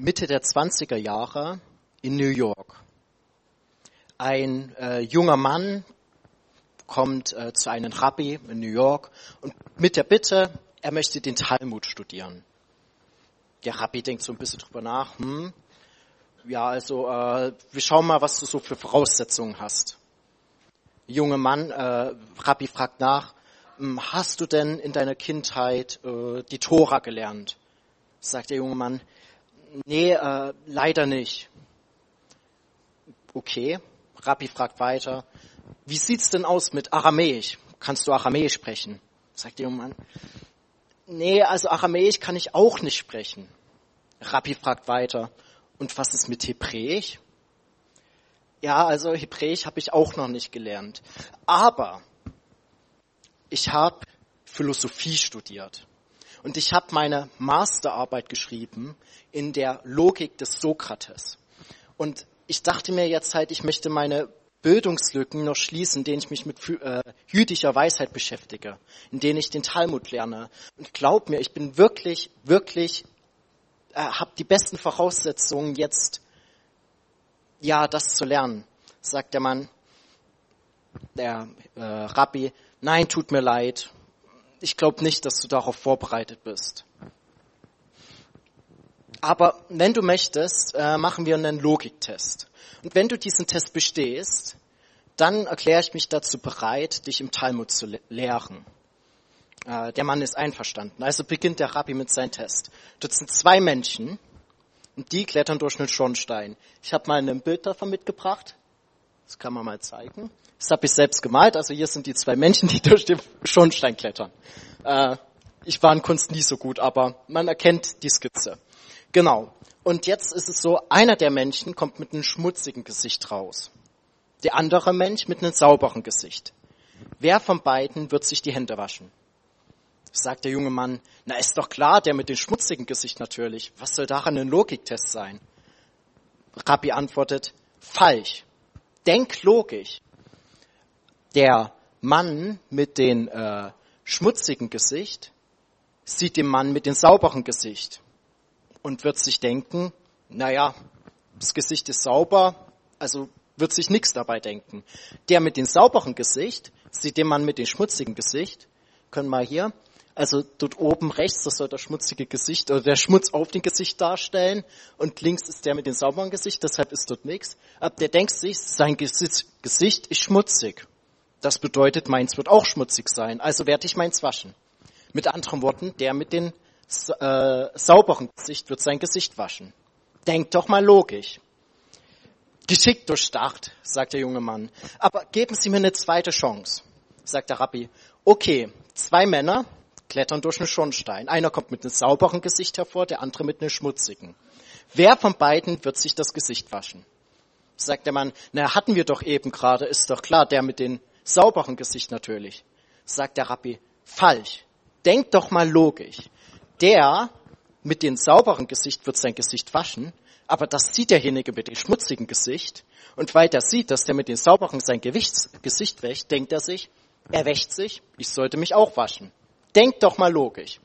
Mitte der 20er Jahre in New York. Ein äh, junger Mann kommt äh, zu einem Rabbi in New York und mit der Bitte, er möchte den Talmud studieren. Der Rabbi denkt so ein bisschen drüber nach. Hm, ja, also äh, wir schauen mal, was du so für Voraussetzungen hast. Junge Mann, äh, Rabbi fragt nach, hm, hast du denn in deiner Kindheit äh, die Tora gelernt? Sagt der junge Mann, nee, äh, leider nicht. Okay, Rabbi fragt weiter, wie sieht's denn aus mit Aramäisch? Kannst du Aramäisch sprechen? Sagt der junge Mann, nee, also Aramäisch kann ich auch nicht sprechen. Rabbi fragt weiter, und was ist mit Hebräisch? Ja, also Hebräisch habe ich auch noch nicht gelernt. Aber ich habe Philosophie studiert. Und ich habe meine Masterarbeit geschrieben in der Logik des Sokrates. Und ich dachte mir jetzt halt, ich möchte meine Bildungslücken noch schließen, in denen ich mich mit äh, jüdischer Weisheit beschäftige, in denen ich den Talmud lerne. Und glaub mir, ich bin wirklich, wirklich, äh, habe die besten Voraussetzungen jetzt, ja, das zu lernen, sagt der Mann, der äh, Rabbi. Nein, tut mir leid, ich glaube nicht, dass du darauf vorbereitet bist. Aber wenn du möchtest, äh, machen wir einen Logiktest. Und wenn du diesen Test bestehst, dann erkläre ich mich dazu bereit, dich im Talmud zu lehren. Äh, der Mann ist einverstanden. Also beginnt der Rabbi mit seinem Test. Dort sind zwei Menschen und die klettern durch einen Schornstein. Ich habe mal ein Bild davon mitgebracht. Das kann man mal zeigen. Das habe ich selbst gemalt. Also hier sind die zwei Menschen, die durch den Schornstein klettern. Äh, ich war in Kunst nie so gut, aber man erkennt die Skizze. Genau. Und jetzt ist es so, einer der Menschen kommt mit einem schmutzigen Gesicht raus. Der andere Mensch mit einem sauberen Gesicht. Wer von beiden wird sich die Hände waschen? Sagt der junge Mann, na ist doch klar, der mit dem schmutzigen Gesicht natürlich. Was soll daran ein Logiktest sein? Rabbi antwortet, falsch. Denk logisch der Mann mit dem äh, schmutzigen Gesicht sieht den Mann mit dem sauberen Gesicht und wird sich denken, naja, das Gesicht ist sauber, also wird sich nichts dabei denken. Der mit dem sauberen Gesicht sieht den Mann mit dem schmutzigen Gesicht, können wir hier, also dort oben rechts, das soll das schmutzige Gesicht oder der Schmutz auf dem Gesicht darstellen und links ist der mit dem sauberen Gesicht, deshalb ist dort nichts. Aber der denkt sich, sein Gesicht ist schmutzig. Das bedeutet, meins wird auch schmutzig sein, also werde ich meins waschen. Mit anderen Worten, der mit dem äh, sauberen Gesicht wird sein Gesicht waschen. Denkt doch mal logisch. Geschickt durchdacht, sagt der junge Mann. Aber geben Sie mir eine zweite Chance, sagt der Rabbi. Okay, zwei Männer klettern durch einen Schornstein. Einer kommt mit einem sauberen Gesicht hervor, der andere mit einem schmutzigen. Wer von beiden wird sich das Gesicht waschen? Sagt der Mann, na, hatten wir doch eben gerade, ist doch klar, der mit den sauberen Gesicht natürlich, sagt der Rabbi, falsch. Denk doch mal logisch. Der mit dem sauberen Gesicht wird sein Gesicht waschen, aber das sieht derjenige mit dem schmutzigen Gesicht. Und weil der sieht, dass der mit dem sauberen sein Gewichts Gesicht wäscht, denkt er sich, er wäscht sich, ich sollte mich auch waschen. Denk doch mal logisch.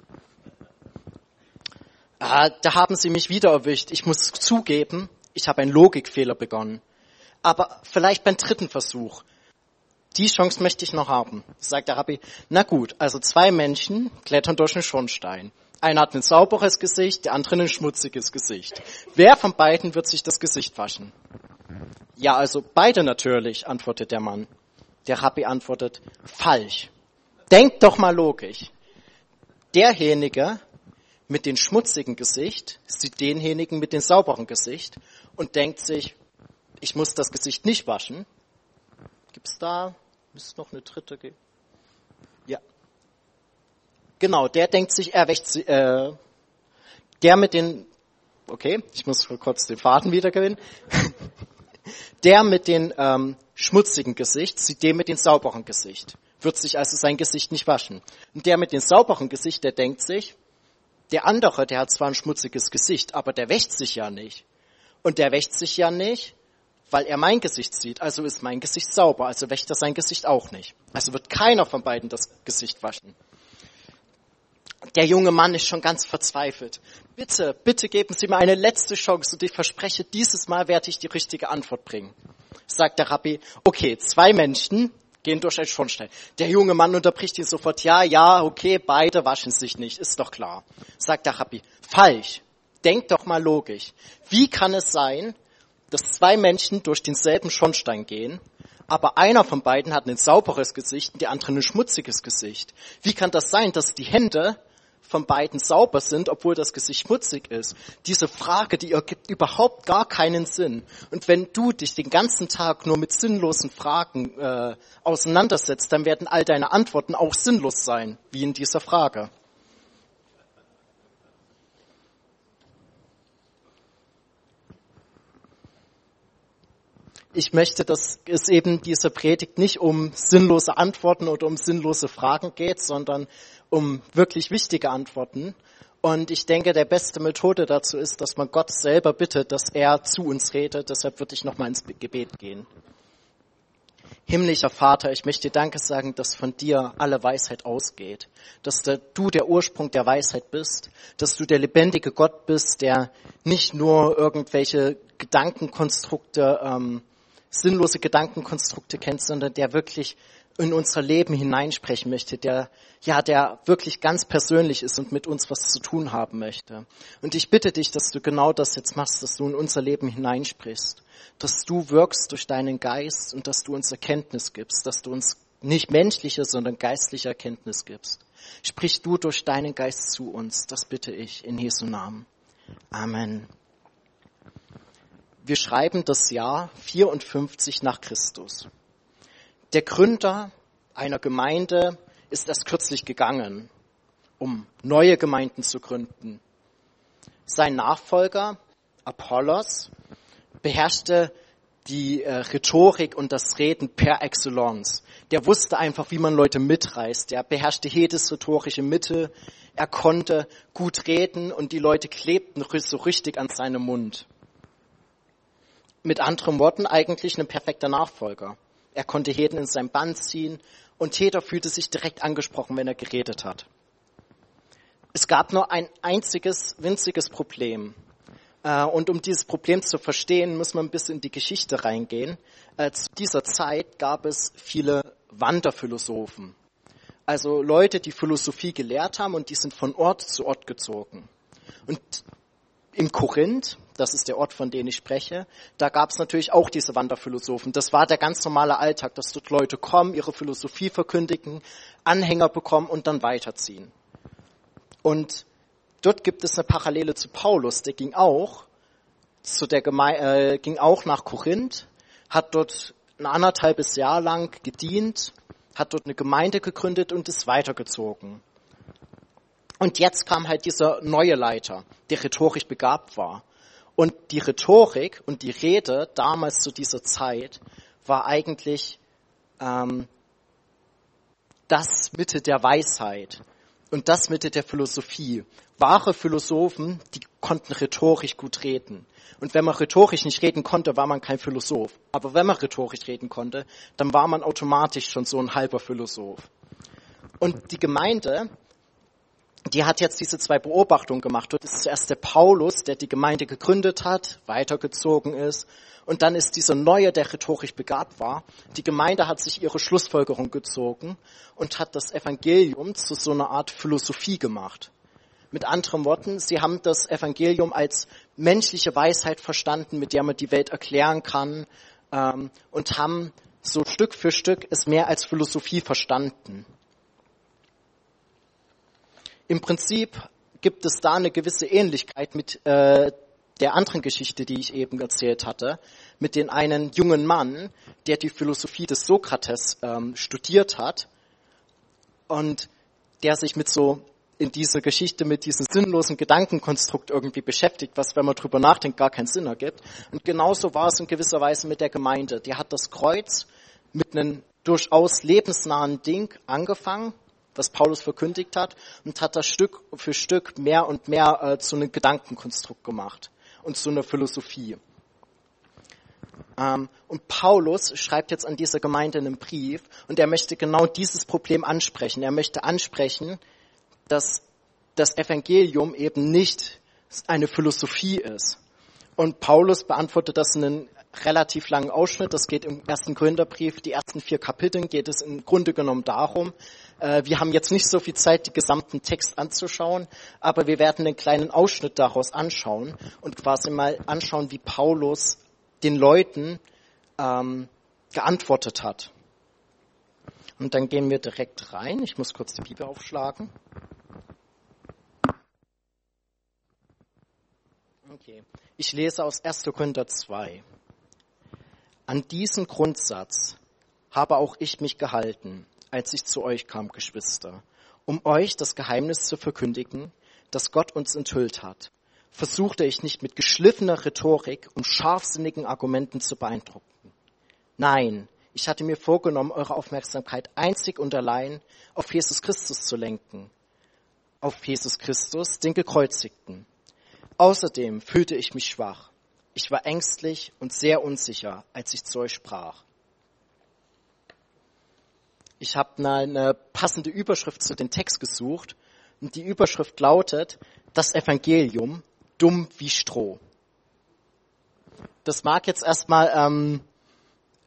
Ah, da haben Sie mich wieder erwischt. Ich muss zugeben, ich habe einen Logikfehler begonnen. Aber vielleicht beim dritten Versuch die Chance möchte ich noch haben, sagt der Rabbi. Na gut, also zwei Menschen klettern durch einen Schornstein. Einer hat ein sauberes Gesicht, der andere ein schmutziges Gesicht. Wer von beiden wird sich das Gesicht waschen? Ja, also beide natürlich, antwortet der Mann. Der Rabbi antwortet, falsch. Denkt doch mal logisch. Derjenige mit dem schmutzigen Gesicht sieht denjenigen mit dem sauberen Gesicht und denkt sich, ich muss das Gesicht nicht waschen. Gibt's da Müsste noch eine dritte geben. Ja. Genau, der denkt sich, er wächt, äh, der mit den, okay, ich muss kurz den Faden wieder gewinnen. der mit dem ähm, schmutzigen Gesicht sieht den mit dem sauberen Gesicht, wird sich also sein Gesicht nicht waschen. Und der mit dem sauberen Gesicht, der denkt sich, der andere, der hat zwar ein schmutziges Gesicht, aber der wäscht sich ja nicht. Und der wäscht sich ja nicht, weil er mein Gesicht sieht, also ist mein Gesicht sauber, also wäscht er sein Gesicht auch nicht. Also wird keiner von beiden das Gesicht waschen. Der junge Mann ist schon ganz verzweifelt. Bitte, bitte geben Sie mir eine letzte Chance und ich verspreche, dieses Mal werde ich die richtige Antwort bringen. Sagt der Rabbi, okay, zwei Menschen gehen durch einen Schornstein. Der junge Mann unterbricht ihn sofort, ja, ja, okay, beide waschen sich nicht, ist doch klar. Sagt der Rabbi, falsch. Denk doch mal logisch. Wie kann es sein, dass zwei Menschen durch denselben Schornstein gehen, aber einer von beiden hat ein sauberes Gesicht und der andere ein schmutziges Gesicht? Wie kann das sein, dass die Hände von beiden sauber sind, obwohl das Gesicht schmutzig ist. Diese Frage, die ergibt überhaupt gar keinen Sinn. Und wenn du dich den ganzen Tag nur mit sinnlosen Fragen äh, auseinandersetzt, dann werden all deine Antworten auch sinnlos sein, wie in dieser Frage. Ich möchte, dass es eben dieser Predigt nicht um sinnlose Antworten oder um sinnlose Fragen geht, sondern um wirklich wichtige Antworten. Und ich denke, der beste Methode dazu ist, dass man Gott selber bittet, dass er zu uns redet. Deshalb würde ich nochmal ins Gebet gehen. Himmlischer Vater, ich möchte dir Danke sagen, dass von dir alle Weisheit ausgeht, dass du der Ursprung der Weisheit bist, dass du der lebendige Gott bist, der nicht nur irgendwelche Gedankenkonstrukte, ähm, sinnlose Gedankenkonstrukte kennt, sondern der wirklich in unser Leben hineinsprechen möchte, der, ja, der wirklich ganz persönlich ist und mit uns was zu tun haben möchte. Und ich bitte dich, dass du genau das jetzt machst, dass du in unser Leben hineinsprichst, dass du wirkst durch deinen Geist und dass du uns Erkenntnis gibst, dass du uns nicht menschliche, sondern geistliche Erkenntnis gibst. Sprich du durch deinen Geist zu uns, das bitte ich in Jesu Namen. Amen. Wir schreiben das Jahr 54 nach Christus. Der Gründer einer Gemeinde ist erst kürzlich gegangen, um neue Gemeinden zu gründen. Sein Nachfolger, Apollos, beherrschte die äh, Rhetorik und das Reden per excellence. Der wusste einfach, wie man Leute mitreißt. Er beherrschte jedes rhetorische Mittel. Er konnte gut reden und die Leute klebten so richtig an seinem Mund. Mit anderen Worten eigentlich ein perfekter Nachfolger. Er konnte jeden in sein Band ziehen und jeder fühlte sich direkt angesprochen, wenn er geredet hat. Es gab nur ein einziges winziges Problem. Äh, und um dieses Problem zu verstehen, muss man ein bisschen in die Geschichte reingehen. Äh, zu dieser Zeit gab es viele Wanderphilosophen. Also Leute, die Philosophie gelehrt haben und die sind von Ort zu Ort gezogen. Und im Korinth, das ist der Ort, von dem ich spreche, da gab es natürlich auch diese Wanderphilosophen. Das war der ganz normale Alltag, dass dort Leute kommen, ihre Philosophie verkündigen, Anhänger bekommen und dann weiterziehen. Und dort gibt es eine Parallele zu Paulus, der ging auch zu der Geme äh, ging auch nach Korinth, hat dort ein anderthalbes Jahr lang gedient, hat dort eine Gemeinde gegründet und ist weitergezogen. Und jetzt kam halt dieser neue Leiter, der rhetorisch begabt war. Und die Rhetorik und die Rede damals zu dieser Zeit war eigentlich ähm, das Mitte der Weisheit und das Mitte der Philosophie. Wahre Philosophen, die konnten rhetorisch gut reden. Und wenn man rhetorisch nicht reden konnte, war man kein Philosoph. Aber wenn man rhetorisch reden konnte, dann war man automatisch schon so ein halber Philosoph. Und die Gemeinde die hat jetzt diese zwei Beobachtungen gemacht. Dort ist zuerst der Paulus, der die Gemeinde gegründet hat, weitergezogen ist. Und dann ist dieser Neue, der rhetorisch begabt war. Die Gemeinde hat sich ihre Schlussfolgerung gezogen und hat das Evangelium zu so einer Art Philosophie gemacht. Mit anderen Worten, sie haben das Evangelium als menschliche Weisheit verstanden, mit der man die Welt erklären kann, ähm, und haben so Stück für Stück es mehr als Philosophie verstanden. Im Prinzip gibt es da eine gewisse Ähnlichkeit mit äh, der anderen Geschichte, die ich eben erzählt hatte, mit den einen jungen Mann, der die Philosophie des Sokrates ähm, studiert hat und der sich mit so in dieser Geschichte mit diesem sinnlosen Gedankenkonstrukt irgendwie beschäftigt, was, wenn man drüber nachdenkt, gar keinen Sinn ergibt. Und genauso war es in gewisser Weise mit der Gemeinde. Die hat das Kreuz mit einem durchaus lebensnahen Ding angefangen, was Paulus verkündigt hat, und hat das Stück für Stück mehr und mehr äh, zu einem Gedankenkonstrukt gemacht und zu einer Philosophie. Ähm, und Paulus schreibt jetzt an dieser Gemeinde einen Brief und er möchte genau dieses Problem ansprechen. Er möchte ansprechen, dass das Evangelium eben nicht eine Philosophie ist. Und Paulus beantwortet das in einem relativ langen Ausschnitt. Das geht im ersten Gründerbrief, die ersten vier Kapiteln geht es im Grunde genommen darum. Äh, wir haben jetzt nicht so viel Zeit, die gesamten Text anzuschauen, aber wir werden einen kleinen Ausschnitt daraus anschauen und quasi mal anschauen, wie Paulus den Leuten ähm, geantwortet hat. Und dann gehen wir direkt rein. Ich muss kurz die Bibel aufschlagen. Okay. Ich lese aus 1. Korinther 2. An diesen Grundsatz habe auch ich mich gehalten, als ich zu euch kam, Geschwister, um euch das Geheimnis zu verkündigen, das Gott uns enthüllt hat. Versuchte ich nicht mit geschliffener Rhetorik und scharfsinnigen Argumenten zu beeindrucken. Nein, ich hatte mir vorgenommen, eure Aufmerksamkeit einzig und allein auf Jesus Christus zu lenken. Auf Jesus Christus, den Gekreuzigten. Außerdem fühlte ich mich schwach. Ich war ängstlich und sehr unsicher, als ich zu euch sprach. Ich habe eine passende Überschrift zu dem Text gesucht und die Überschrift lautet, das Evangelium dumm wie Stroh. Das mag jetzt erstmal ähm,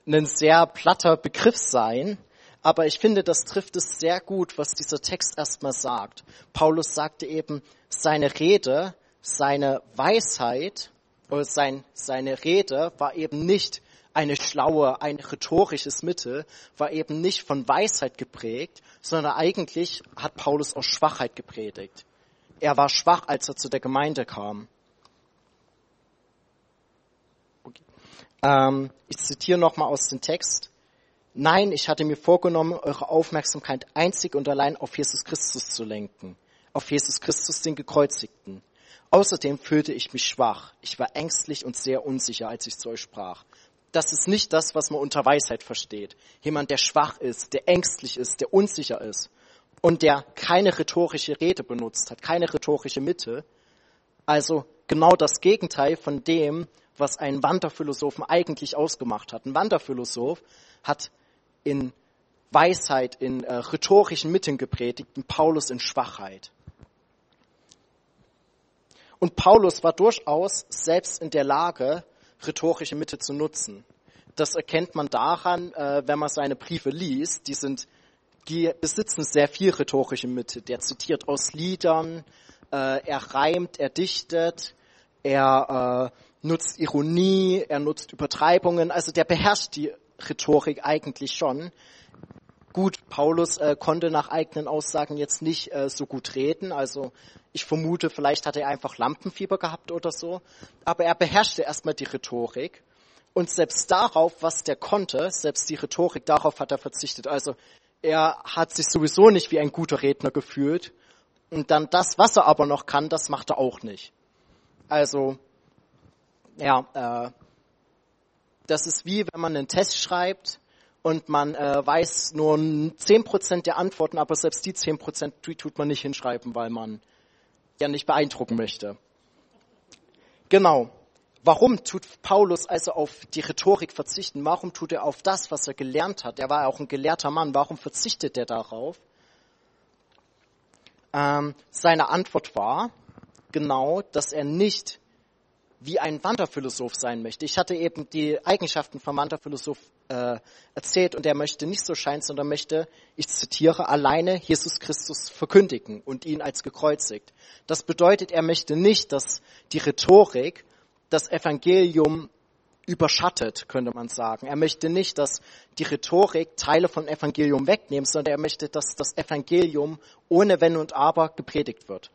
ein sehr platter Begriff sein, aber ich finde, das trifft es sehr gut, was dieser Text erstmal sagt. Paulus sagte eben, seine Rede seine Weisheit oder sein, seine Rede war eben nicht eine schlaue, ein rhetorisches Mittel, war eben nicht von Weisheit geprägt, sondern eigentlich hat Paulus aus Schwachheit gepredigt. Er war schwach, als er zu der Gemeinde kam. Okay. Ähm, ich zitiere nochmal aus dem Text. Nein, ich hatte mir vorgenommen, eure Aufmerksamkeit einzig und allein auf Jesus Christus zu lenken, auf Jesus Christus, den Gekreuzigten. Außerdem fühlte ich mich schwach. Ich war ängstlich und sehr unsicher, als ich zu euch sprach. Das ist nicht das, was man unter Weisheit versteht. Jemand, der schwach ist, der ängstlich ist, der unsicher ist und der keine rhetorische Rede benutzt hat, keine rhetorische Mitte. Also genau das Gegenteil von dem, was ein Wanderphilosophen eigentlich ausgemacht hat. Ein Wanderphilosoph hat in Weisheit, in äh, rhetorischen Mitteln gepredigt, und Paulus in Schwachheit. Und Paulus war durchaus selbst in der Lage, rhetorische Mittel zu nutzen. Das erkennt man daran, äh, wenn man seine Briefe liest. Die sind, die besitzen sehr viel rhetorische Mittel. Der zitiert aus Liedern, äh, er reimt, er dichtet, er äh, nutzt Ironie, er nutzt Übertreibungen. Also der beherrscht die Rhetorik eigentlich schon. Gut, Paulus äh, konnte nach eigenen Aussagen jetzt nicht äh, so gut reden, also ich vermute, vielleicht hat er einfach Lampenfieber gehabt oder so, aber er beherrschte erstmal die Rhetorik und selbst darauf, was der konnte, selbst die Rhetorik, darauf hat er verzichtet. Also er hat sich sowieso nicht wie ein guter Redner gefühlt und dann das, was er aber noch kann, das macht er auch nicht. Also ja, äh, das ist wie wenn man einen Test schreibt und man äh, weiß nur 10% der Antworten, aber selbst die 10% die tut man nicht hinschreiben, weil man ja nicht beeindrucken möchte. Genau. Warum tut Paulus also auf die Rhetorik verzichten? Warum tut er auf das, was er gelernt hat? Er war ja auch ein gelehrter Mann. Warum verzichtet er darauf? Ähm, seine Antwort war genau, dass er nicht wie ein Wanderphilosoph sein möchte. Ich hatte eben die Eigenschaften vom Wanderphilosoph äh, erzählt und er möchte nicht so scheinen, sondern möchte, ich zitiere, alleine Jesus Christus verkündigen und ihn als gekreuzigt. Das bedeutet, er möchte nicht, dass die Rhetorik das Evangelium überschattet, könnte man sagen. Er möchte nicht, dass die Rhetorik Teile vom Evangelium wegnimmt, sondern er möchte, dass das Evangelium ohne Wenn und Aber gepredigt wird.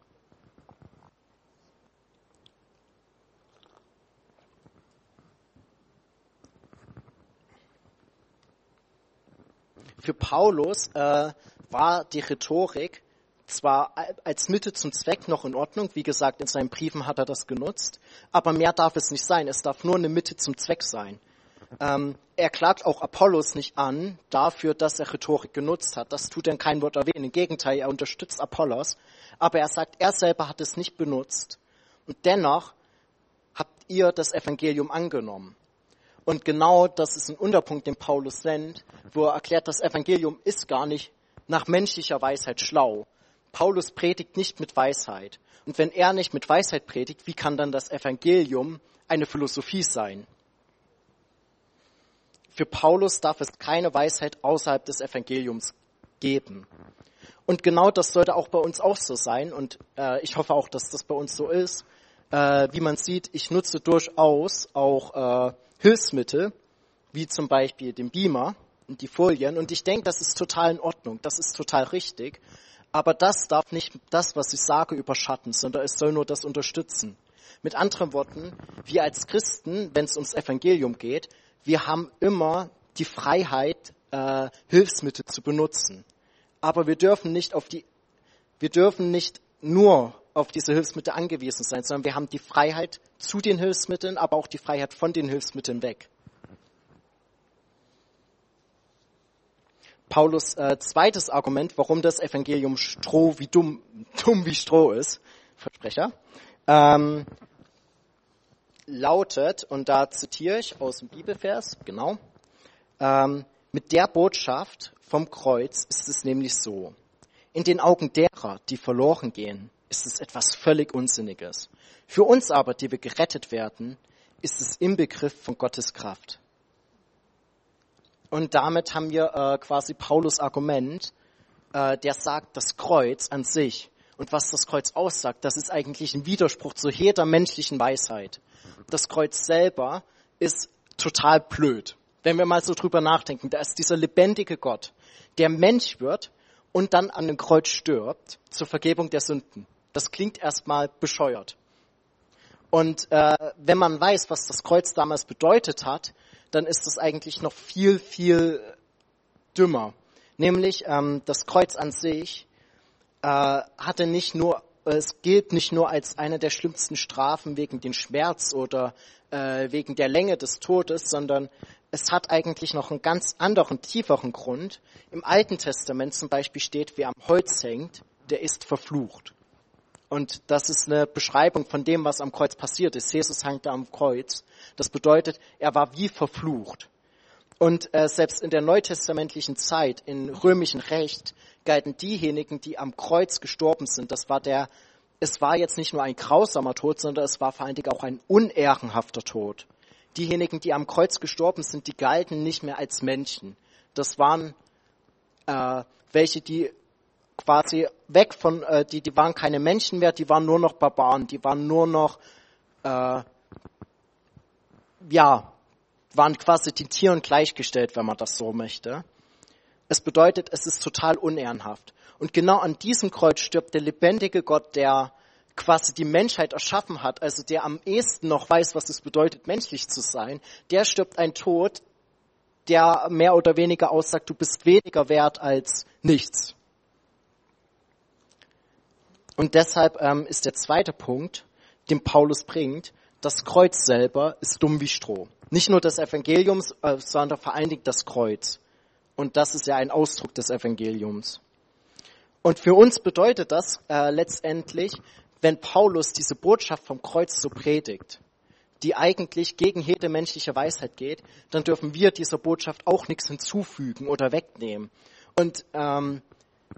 Für Paulus äh, war die Rhetorik zwar als Mittel zum Zweck noch in Ordnung, wie gesagt, in seinen Briefen hat er das genutzt, aber mehr darf es nicht sein. Es darf nur eine Mitte zum Zweck sein. Ähm, er klagt auch Apollos nicht an dafür, dass er Rhetorik genutzt hat. Das tut er in kein Wort erwähnen. Im Gegenteil, er unterstützt Apollos. Aber er sagt, er selber hat es nicht benutzt. Und dennoch habt ihr das Evangelium angenommen. Und genau das ist ein Unterpunkt, den Paulus nennt, wo er erklärt, das Evangelium ist gar nicht nach menschlicher Weisheit schlau. Paulus predigt nicht mit Weisheit. Und wenn er nicht mit Weisheit predigt, wie kann dann das Evangelium eine Philosophie sein? Für Paulus darf es keine Weisheit außerhalb des Evangeliums geben. Und genau das sollte auch bei uns auch so sein. Und äh, ich hoffe auch, dass das bei uns so ist. Äh, wie man sieht, ich nutze durchaus auch äh, Hilfsmittel, wie zum Beispiel den Beamer und die Folien. Und ich denke, das ist total in Ordnung. Das ist total richtig. Aber das darf nicht das, was ich sage, überschatten, sondern es soll nur das unterstützen. Mit anderen Worten, wir als Christen, wenn es ums Evangelium geht, wir haben immer die Freiheit, äh, Hilfsmittel zu benutzen. Aber wir dürfen nicht auf die, wir dürfen nicht nur auf diese Hilfsmittel angewiesen sein, sondern wir haben die Freiheit zu den Hilfsmitteln, aber auch die Freiheit von den Hilfsmitteln weg. Paulus äh, zweites Argument, warum das Evangelium Stroh wie dumm, dumm wie Stroh ist, Versprecher, ähm, lautet, und da zitiere ich aus dem Bibelvers, genau, ähm, mit der Botschaft vom Kreuz ist es nämlich so. In den Augen derer, die verloren gehen, ist es etwas völlig Unsinniges. Für uns aber, die wir gerettet werden, ist es im Begriff von Gottes Kraft. Und damit haben wir äh, quasi Paulus Argument, äh, der sagt, das Kreuz an sich und was das Kreuz aussagt, das ist eigentlich ein Widerspruch zu jeder menschlichen Weisheit. Das Kreuz selber ist total blöd. Wenn wir mal so drüber nachdenken, da ist dieser lebendige Gott, der Mensch wird und dann an dem Kreuz stirbt zur Vergebung der Sünden. Das klingt erstmal bescheuert. Und äh, wenn man weiß, was das Kreuz damals bedeutet hat, dann ist es eigentlich noch viel, viel dümmer. Nämlich ähm, das Kreuz an sich äh, hatte nicht nur, es gilt nicht nur als eine der schlimmsten Strafen wegen den Schmerz oder äh, wegen der Länge des Todes, sondern es hat eigentlich noch einen ganz anderen, tieferen Grund. Im Alten Testament zum Beispiel steht, wer am Holz hängt, der ist verflucht. Und das ist eine Beschreibung von dem, was am Kreuz passiert ist. Jesus hängt da am Kreuz. Das bedeutet, er war wie verflucht. Und äh, selbst in der neutestamentlichen Zeit, in römischen Recht, galten diejenigen, die am Kreuz gestorben sind. Das war der, es war jetzt nicht nur ein grausamer Tod, sondern es war vor allen Dingen auch ein unehrenhafter Tod. Diejenigen, die am Kreuz gestorben sind, die galten nicht mehr als Menschen. Das waren äh, welche, die quasi weg von, äh, die, die waren keine Menschen mehr, die waren nur noch Barbaren, die waren nur noch, äh, ja, waren quasi den Tieren gleichgestellt, wenn man das so möchte. Es bedeutet, es ist total unehrenhaft. Und genau an diesem Kreuz stirbt der lebendige Gott, der quasi die Menschheit erschaffen hat, also der am ehesten noch weiß, was es bedeutet, menschlich zu sein, der stirbt ein Tod, der mehr oder weniger aussagt, du bist weniger wert als nichts. Und deshalb ähm, ist der zweite Punkt, den Paulus bringt, das Kreuz selber ist dumm wie Stroh. Nicht nur des Evangeliums, äh, sondern Dingen das Kreuz. Und das ist ja ein Ausdruck des Evangeliums. Und für uns bedeutet das äh, letztendlich, wenn Paulus diese Botschaft vom Kreuz so predigt, die eigentlich gegen jede menschliche Weisheit geht, dann dürfen wir dieser Botschaft auch nichts hinzufügen oder wegnehmen. Und ähm,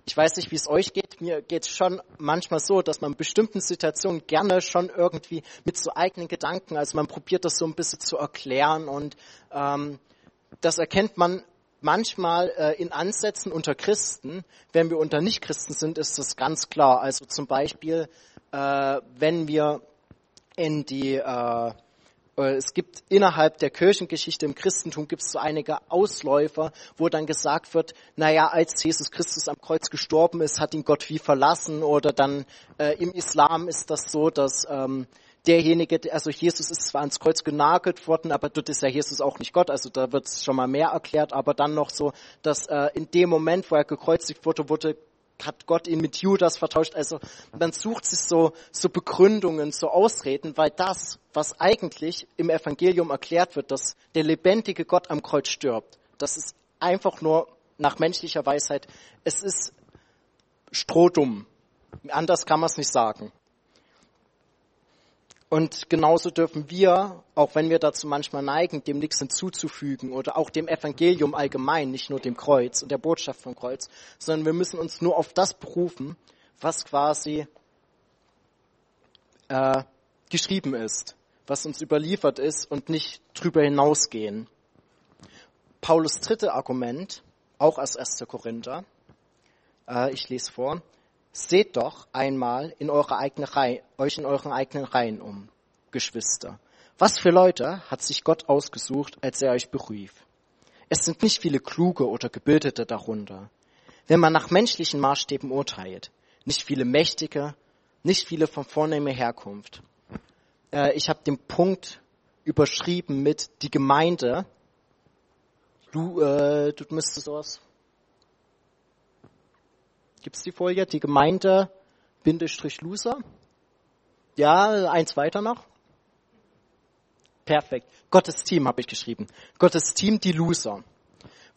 ich weiß nicht, wie es euch geht. Mir geht es schon manchmal so, dass man in bestimmten Situationen gerne schon irgendwie mit so eigenen Gedanken, also man probiert das so ein bisschen zu erklären und ähm, das erkennt man manchmal äh, in Ansätzen unter Christen. Wenn wir unter Nichtchristen sind, ist das ganz klar. Also zum Beispiel, äh, wenn wir in die äh, es gibt innerhalb der Kirchengeschichte im Christentum gibt es so einige Ausläufer, wo dann gesagt wird, naja, als Jesus Christus am Kreuz gestorben ist, hat ihn Gott wie verlassen oder dann äh, im Islam ist das so, dass ähm, derjenige, also Jesus ist zwar ans Kreuz genagelt worden, aber dort ist ja Jesus auch nicht Gott, also da wird es schon mal mehr erklärt, aber dann noch so, dass äh, in dem Moment, wo er gekreuzigt wurde, wurde hat Gott ihn mit Judas vertauscht. Also man sucht sich so, so Begründungen, so Ausreden, weil das, was eigentlich im Evangelium erklärt wird, dass der lebendige Gott am Kreuz stirbt, das ist einfach nur nach menschlicher Weisheit, es ist strohdumm. Anders kann man es nicht sagen. Und genauso dürfen wir, auch wenn wir dazu manchmal neigen, dem nichts hinzuzufügen oder auch dem Evangelium allgemein, nicht nur dem Kreuz und der Botschaft vom Kreuz, sondern wir müssen uns nur auf das berufen, was quasi äh, geschrieben ist, was uns überliefert ist und nicht drüber hinausgehen. Paulus dritte Argument, auch aus 1. Korinther, äh, ich lese vor, seht doch einmal in eure eigene Reihe, euch in euren eigenen Reihen um, Geschwister. Was für Leute hat sich Gott ausgesucht, als er euch berief? Es sind nicht viele kluge oder gebildete darunter. Wenn man nach menschlichen Maßstäben urteilt, nicht viele Mächtige, nicht viele von vornehmer Herkunft. Äh, ich habe den Punkt überschrieben mit die Gemeinde. Du, äh, du müsstest sowas. Gibt's die Folie? Die Gemeinde Bindestrich Loser? Ja, eins weiter noch. Perfekt. Gottes Team habe ich geschrieben. Gottes Team, die Loser.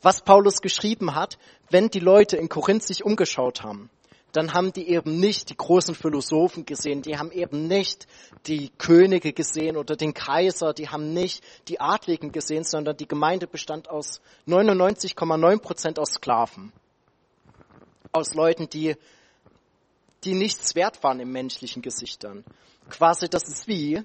Was Paulus geschrieben hat, wenn die Leute in Korinth sich umgeschaut haben, dann haben die eben nicht die großen Philosophen gesehen, die haben eben nicht die Könige gesehen oder den Kaiser, die haben nicht die Adligen gesehen, sondern die Gemeinde bestand aus 99,9 Prozent aus Sklaven. Aus Leuten, die, die nichts wert waren im menschlichen Gesichtern. Quasi das ist wie,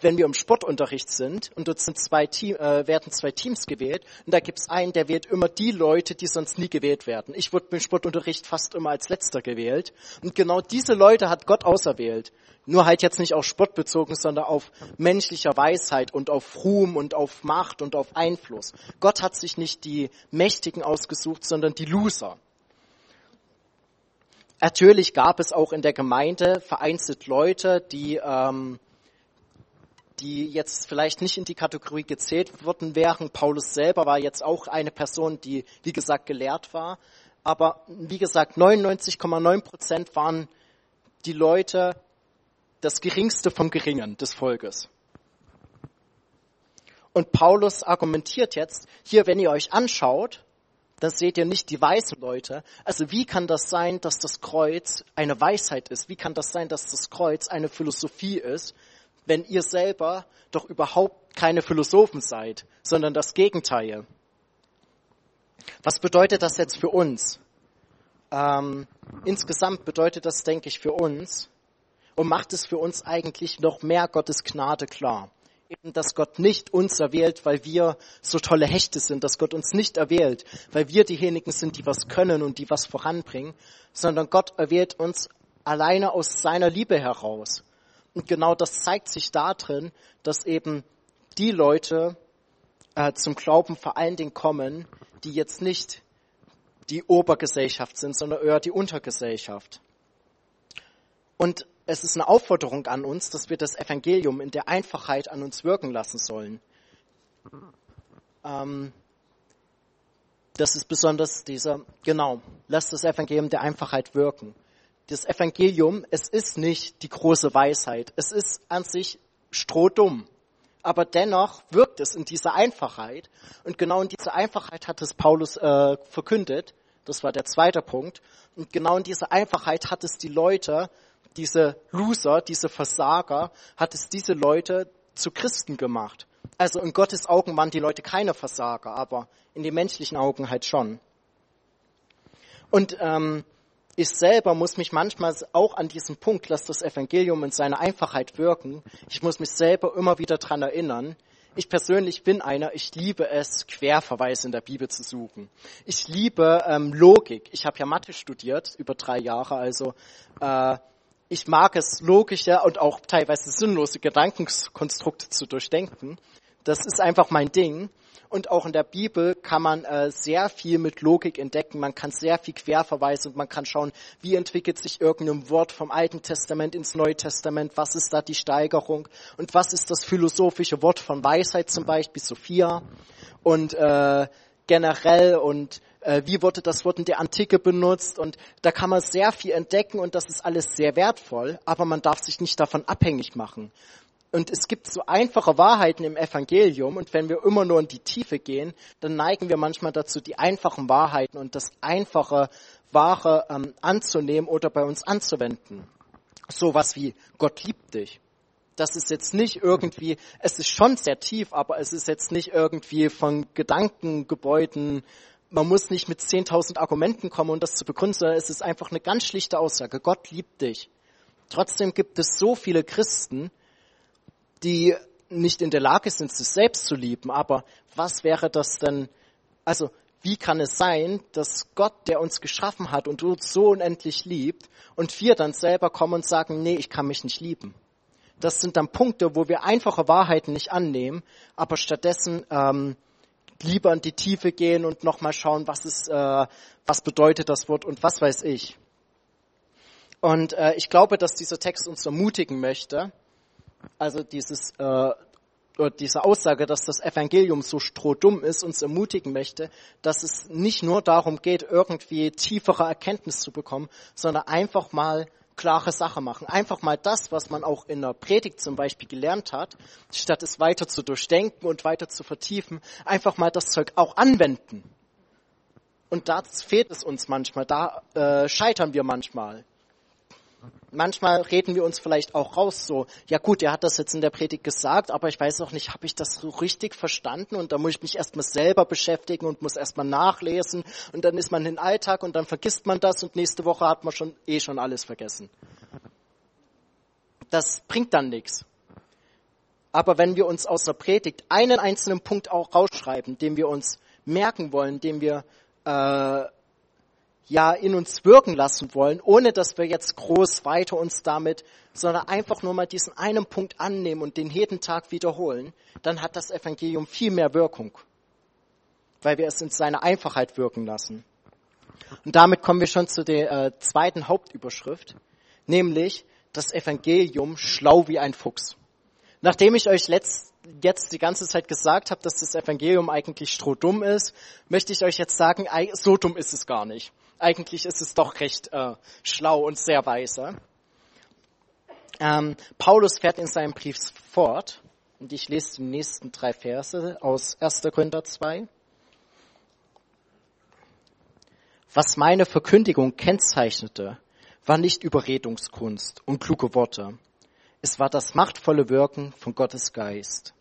wenn wir im Sportunterricht sind und dort sind zwei Team, äh, werden zwei Teams gewählt und da gibt es einen, der wählt immer die Leute, die sonst nie gewählt werden. Ich wurde im Sportunterricht fast immer als letzter gewählt und genau diese Leute hat Gott auserwählt. Nur halt jetzt nicht auf Sport bezogen, sondern auf menschlicher Weisheit und auf Ruhm und auf Macht und auf Einfluss. Gott hat sich nicht die Mächtigen ausgesucht, sondern die Loser. Natürlich gab es auch in der Gemeinde vereinzelt Leute, die ähm, die jetzt vielleicht nicht in die Kategorie gezählt worden wären. Paulus selber war jetzt auch eine Person, die, wie gesagt, gelehrt war. Aber wie gesagt, 99,9 Prozent waren die Leute das Geringste vom Geringen des Volkes. Und Paulus argumentiert jetzt, hier, wenn ihr euch anschaut, dann seht ihr nicht die weißen Leute. Also wie kann das sein, dass das Kreuz eine Weisheit ist? Wie kann das sein, dass das Kreuz eine Philosophie ist? wenn ihr selber doch überhaupt keine Philosophen seid, sondern das Gegenteil. Was bedeutet das jetzt für uns? Ähm, insgesamt bedeutet das, denke ich, für uns und macht es für uns eigentlich noch mehr Gottes Gnade klar. Eben, dass Gott nicht uns erwählt, weil wir so tolle Hechte sind, dass Gott uns nicht erwählt, weil wir diejenigen sind, die was können und die was voranbringen, sondern Gott erwählt uns alleine aus seiner Liebe heraus. Und genau das zeigt sich darin, dass eben die Leute äh, zum Glauben vor allen Dingen kommen, die jetzt nicht die Obergesellschaft sind, sondern eher die Untergesellschaft. Und es ist eine Aufforderung an uns, dass wir das Evangelium in der Einfachheit an uns wirken lassen sollen. Ähm, das ist besonders dieser, genau, lasst das Evangelium der Einfachheit wirken das Evangelium, es ist nicht die große Weisheit. Es ist an sich strohdumm. Aber dennoch wirkt es in dieser Einfachheit. Und genau in dieser Einfachheit hat es Paulus äh, verkündet. Das war der zweite Punkt. Und genau in dieser Einfachheit hat es die Leute, diese Loser, diese Versager, hat es diese Leute zu Christen gemacht. Also in Gottes Augen waren die Leute keine Versager, aber in den menschlichen Augen halt schon. Und ähm, ich selber muss mich manchmal auch an diesem Punkt, lass das Evangelium in seiner Einfachheit wirken. Ich muss mich selber immer wieder dran erinnern. Ich persönlich bin einer, ich liebe es, Querverweise in der Bibel zu suchen. Ich liebe ähm, Logik. Ich habe ja Mathe studiert, über drei Jahre, also äh, ich mag es, logische und auch teilweise sinnlose Gedankenkonstrukte zu durchdenken. Das ist einfach mein Ding. Und auch in der Bibel kann man äh, sehr viel mit Logik entdecken. Man kann sehr viel querverweisen und man kann schauen, wie entwickelt sich irgendein Wort vom Alten Testament ins Neue Testament. Was ist da die Steigerung? Und was ist das philosophische Wort von Weisheit zum Beispiel, Sophia? Und äh, generell und äh, wie wurde das Wort in der Antike benutzt und da kann man sehr viel entdecken und das ist alles sehr wertvoll, aber man darf sich nicht davon abhängig machen. Und es gibt so einfache Wahrheiten im Evangelium und wenn wir immer nur in die Tiefe gehen, dann neigen wir manchmal dazu, die einfachen Wahrheiten und das einfache Wahre ähm, anzunehmen oder bei uns anzuwenden. Sowas wie Gott liebt dich. Das ist jetzt nicht irgendwie, es ist schon sehr tief, aber es ist jetzt nicht irgendwie von Gedankengebäuden man muss nicht mit 10.000 Argumenten kommen, um das zu begründen, sondern es ist einfach eine ganz schlichte Aussage. Gott liebt dich. Trotzdem gibt es so viele Christen, die nicht in der Lage sind, sich selbst zu lieben. Aber was wäre das denn? Also, wie kann es sein, dass Gott, der uns geschaffen hat und uns so unendlich liebt, und wir dann selber kommen und sagen, nee, ich kann mich nicht lieben? Das sind dann Punkte, wo wir einfache Wahrheiten nicht annehmen, aber stattdessen ähm, lieber in die Tiefe gehen und nochmal schauen, was ist, äh, was bedeutet das Wort und was weiß ich. Und äh, ich glaube, dass dieser Text uns ermutigen möchte, also dieses, äh, diese Aussage, dass das Evangelium so strohdumm ist, uns ermutigen möchte, dass es nicht nur darum geht, irgendwie tiefere Erkenntnis zu bekommen, sondern einfach mal klare Sache machen. Einfach mal das, was man auch in der Predigt zum Beispiel gelernt hat, statt es weiter zu durchdenken und weiter zu vertiefen, einfach mal das Zeug auch anwenden. Und da fehlt es uns manchmal, da äh, scheitern wir manchmal manchmal reden wir uns vielleicht auch raus so, ja gut, er hat das jetzt in der Predigt gesagt, aber ich weiß auch nicht, habe ich das so richtig verstanden und da muss ich mich erstmal selber beschäftigen und muss erstmal nachlesen und dann ist man in den Alltag und dann vergisst man das und nächste Woche hat man schon eh schon alles vergessen. Das bringt dann nichts. Aber wenn wir uns aus der Predigt einen einzelnen Punkt auch rausschreiben, den wir uns merken wollen, den wir äh, ja in uns wirken lassen wollen, ohne dass wir jetzt groß weiter uns damit, sondern einfach nur mal diesen einen Punkt annehmen und den jeden Tag wiederholen, dann hat das Evangelium viel mehr Wirkung, weil wir es in seiner Einfachheit wirken lassen. Und damit kommen wir schon zu der äh, zweiten Hauptüberschrift, nämlich das Evangelium schlau wie ein Fuchs. Nachdem ich euch letzt, jetzt die ganze Zeit gesagt habe, dass das Evangelium eigentlich strohdumm ist, möchte ich euch jetzt sagen, so dumm ist es gar nicht eigentlich ist es doch recht äh, schlau und sehr weise. Ähm, Paulus fährt in seinem Brief fort, und ich lese die nächsten drei Verse aus 1. Korinther 2. Was meine Verkündigung kennzeichnete, war nicht Überredungskunst und kluge Worte. Es war das machtvolle Wirken von Gottes Geist.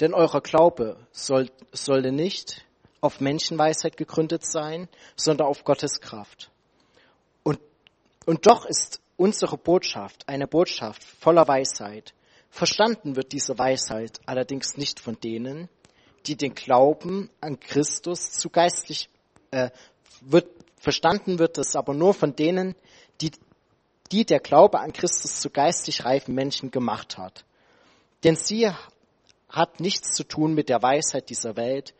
Denn eurer Glaube soll, sollte nicht auf Menschenweisheit gegründet sein, sondern auf Gottes Kraft. Und, und doch ist unsere Botschaft eine Botschaft voller Weisheit. Verstanden wird diese Weisheit allerdings nicht von denen, die den Glauben an Christus zu geistlich, äh, wird, verstanden wird es aber nur von denen, die, die der Glaube an Christus zu geistlich reifen Menschen gemacht hat. Denn sie hat nichts zu tun mit der Weisheit dieser Welt,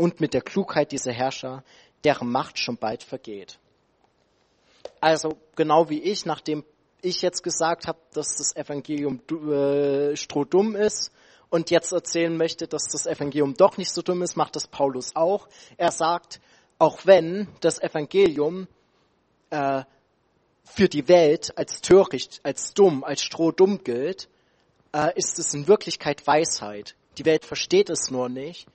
und mit der Klugheit dieser Herrscher, deren Macht schon bald vergeht. Also genau wie ich, nachdem ich jetzt gesagt habe, dass das Evangelium äh, strohdumm ist und jetzt erzählen möchte, dass das Evangelium doch nicht so dumm ist, macht das Paulus auch. Er sagt, auch wenn das Evangelium äh, für die Welt als töricht, als dumm, als strohdumm gilt, äh, ist es in Wirklichkeit Weisheit. Die Welt versteht es nur nicht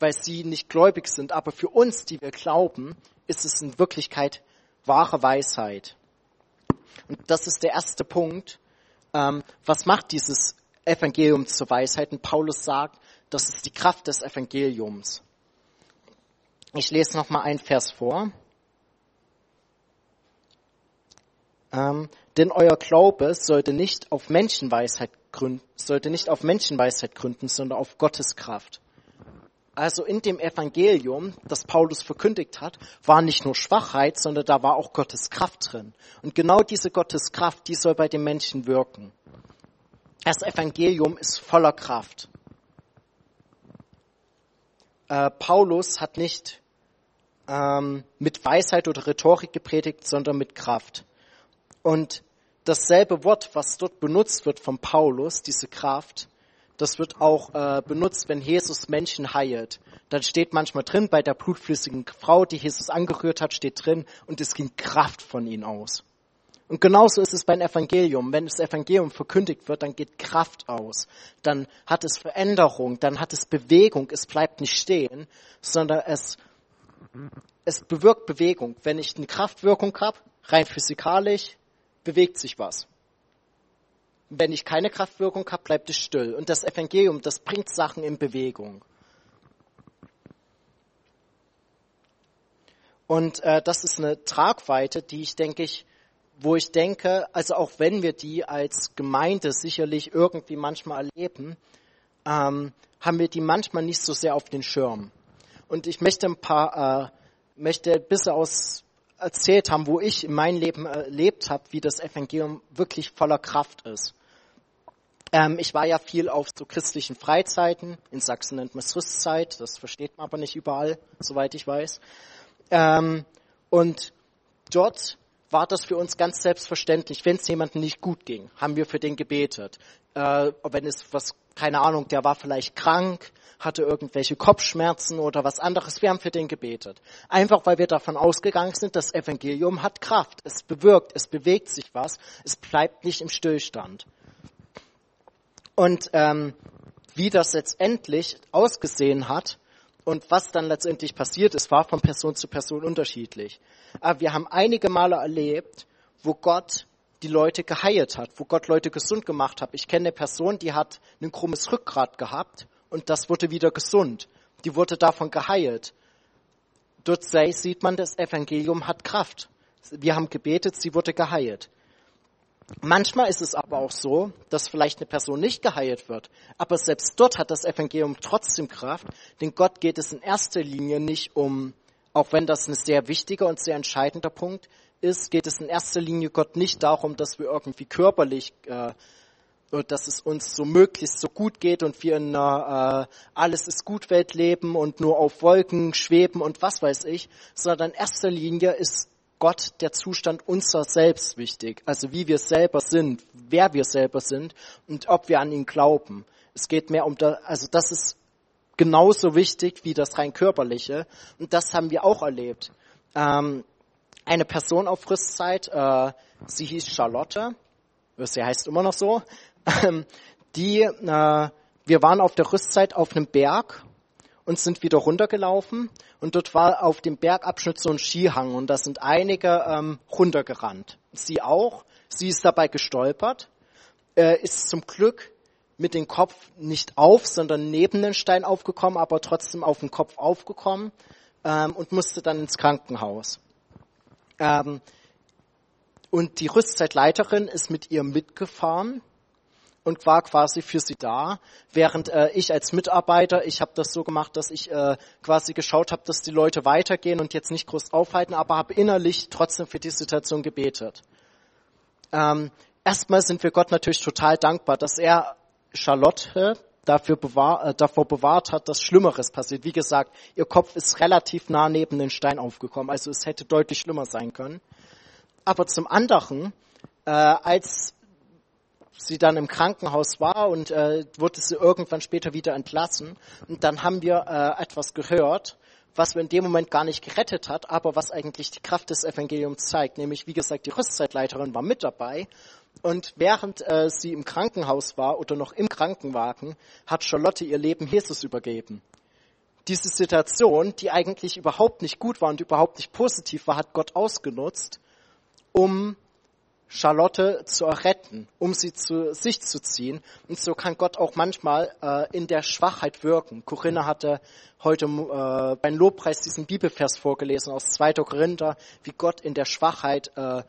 weil sie nicht gläubig sind. Aber für uns, die wir glauben, ist es in Wirklichkeit wahre Weisheit. Und das ist der erste Punkt. Ähm, was macht dieses Evangelium zur Weisheit? Und Paulus sagt, das ist die Kraft des Evangeliums. Ich lese noch mal einen Vers vor. Ähm, denn euer Glaube sollte nicht auf Menschenweisheit gründen, sollte nicht auf Menschenweisheit gründen, sondern auf Gottes Kraft. Also in dem Evangelium, das Paulus verkündigt hat, war nicht nur Schwachheit, sondern da war auch Gottes Kraft drin. Und genau diese Gottes Kraft, die soll bei den Menschen wirken. Das Evangelium ist voller Kraft. Äh, Paulus hat nicht ähm, mit Weisheit oder Rhetorik gepredigt, sondern mit Kraft. Und dasselbe Wort, was dort benutzt wird von Paulus, diese Kraft, das wird auch äh, benutzt, wenn Jesus Menschen heilt. Dann steht manchmal drin, bei der blutflüssigen Frau, die Jesus angerührt hat, steht drin, und es ging Kraft von ihnen aus. Und genauso ist es beim Evangelium. Wenn das Evangelium verkündigt wird, dann geht Kraft aus. Dann hat es Veränderung, dann hat es Bewegung. Es bleibt nicht stehen, sondern es, es bewirkt Bewegung. Wenn ich eine Kraftwirkung habe, rein physikalisch, bewegt sich was wenn ich keine Kraftwirkung habe, bleibt es still. Und das Evangelium, das bringt Sachen in Bewegung. Und äh, das ist eine Tragweite, die ich denke ich, wo ich denke, also auch wenn wir die als Gemeinde sicherlich irgendwie manchmal erleben, ähm, haben wir die manchmal nicht so sehr auf den Schirm. Und ich möchte ein paar, äh, möchte ein bisschen aus erzählt haben, wo ich in meinem Leben erlebt habe, wie das Evangelium wirklich voller Kraft ist. Ähm, ich war ja viel auf so christlichen Freizeiten. In Sachsen nennt man es Rüstzeit. Das versteht man aber nicht überall, soweit ich weiß. Ähm, und dort war das für uns ganz selbstverständlich. Wenn es jemandem nicht gut ging, haben wir für den gebetet. Äh, wenn es was, keine Ahnung, der war vielleicht krank, hatte irgendwelche Kopfschmerzen oder was anderes. Wir haben für den gebetet. Einfach weil wir davon ausgegangen sind, das Evangelium hat Kraft. Es bewirkt, es bewegt sich was. Es bleibt nicht im Stillstand. Und ähm, wie das letztendlich ausgesehen hat und was dann letztendlich passiert ist, war von Person zu Person unterschiedlich. Aber wir haben einige Male erlebt, wo Gott die Leute geheilt hat, wo Gott Leute gesund gemacht hat. Ich kenne eine Person, die hat ein krummes Rückgrat gehabt und das wurde wieder gesund. Die wurde davon geheilt. Dort sieht man, das Evangelium hat Kraft. Wir haben gebetet, sie wurde geheilt. Manchmal ist es aber auch so, dass vielleicht eine Person nicht geheilt wird. Aber selbst dort hat das Evangelium trotzdem Kraft, denn Gott geht es in erster Linie nicht um, auch wenn das ein sehr wichtiger und sehr entscheidender Punkt ist, geht es in erster Linie Gott nicht darum, dass wir irgendwie körperlich, äh, dass es uns so möglichst so gut geht und wir in einer äh, alles ist gut Welt leben und nur auf Wolken schweben und was weiß ich, sondern in erster Linie ist Gott der Zustand unser Selbst wichtig, also wie wir selber sind, wer wir selber sind und ob wir an ihn glauben. Es geht mehr um, da, also das ist genauso wichtig wie das rein körperliche und das haben wir auch erlebt. Ähm, eine Person auf Rüstzeit, äh, sie hieß Charlotte, sie heißt immer noch so, ähm, die, äh, wir waren auf der Rüstzeit auf einem Berg und sind wieder runtergelaufen. Und dort war auf dem Bergabschnitt so ein Skihang und da sind einige ähm, runtergerannt. Sie auch. Sie ist dabei gestolpert, äh, ist zum Glück mit dem Kopf nicht auf, sondern neben den Stein aufgekommen, aber trotzdem auf den Kopf aufgekommen ähm, und musste dann ins Krankenhaus. Ähm, und die Rüstzeitleiterin ist mit ihr mitgefahren und war quasi für sie da, während äh, ich als Mitarbeiter, ich habe das so gemacht, dass ich äh, quasi geschaut habe, dass die Leute weitergehen und jetzt nicht groß aufhalten, aber habe innerlich trotzdem für die Situation gebetet. Ähm, erstmal sind wir Gott natürlich total dankbar, dass er Charlotte dafür bewahr, äh, davor bewahrt hat, dass Schlimmeres passiert. Wie gesagt, ihr Kopf ist relativ nah neben den Stein aufgekommen, also es hätte deutlich schlimmer sein können. Aber zum anderen, äh, als sie dann im Krankenhaus war und äh, wurde sie irgendwann später wieder entlassen. Und dann haben wir äh, etwas gehört, was wir in dem Moment gar nicht gerettet hat, aber was eigentlich die Kraft des Evangeliums zeigt. Nämlich, wie gesagt, die Rüstzeitleiterin war mit dabei. Und während äh, sie im Krankenhaus war oder noch im Krankenwagen, hat Charlotte ihr Leben Jesus übergeben. Diese Situation, die eigentlich überhaupt nicht gut war und überhaupt nicht positiv war, hat Gott ausgenutzt, um Charlotte zu erretten, um sie zu sich zu ziehen. Und so kann Gott auch manchmal äh, in der Schwachheit wirken. Corinna hatte heute äh, beim Lobpreis diesen Bibelvers vorgelesen aus 2. Korinther, wie Gott in der Schwachheit äh,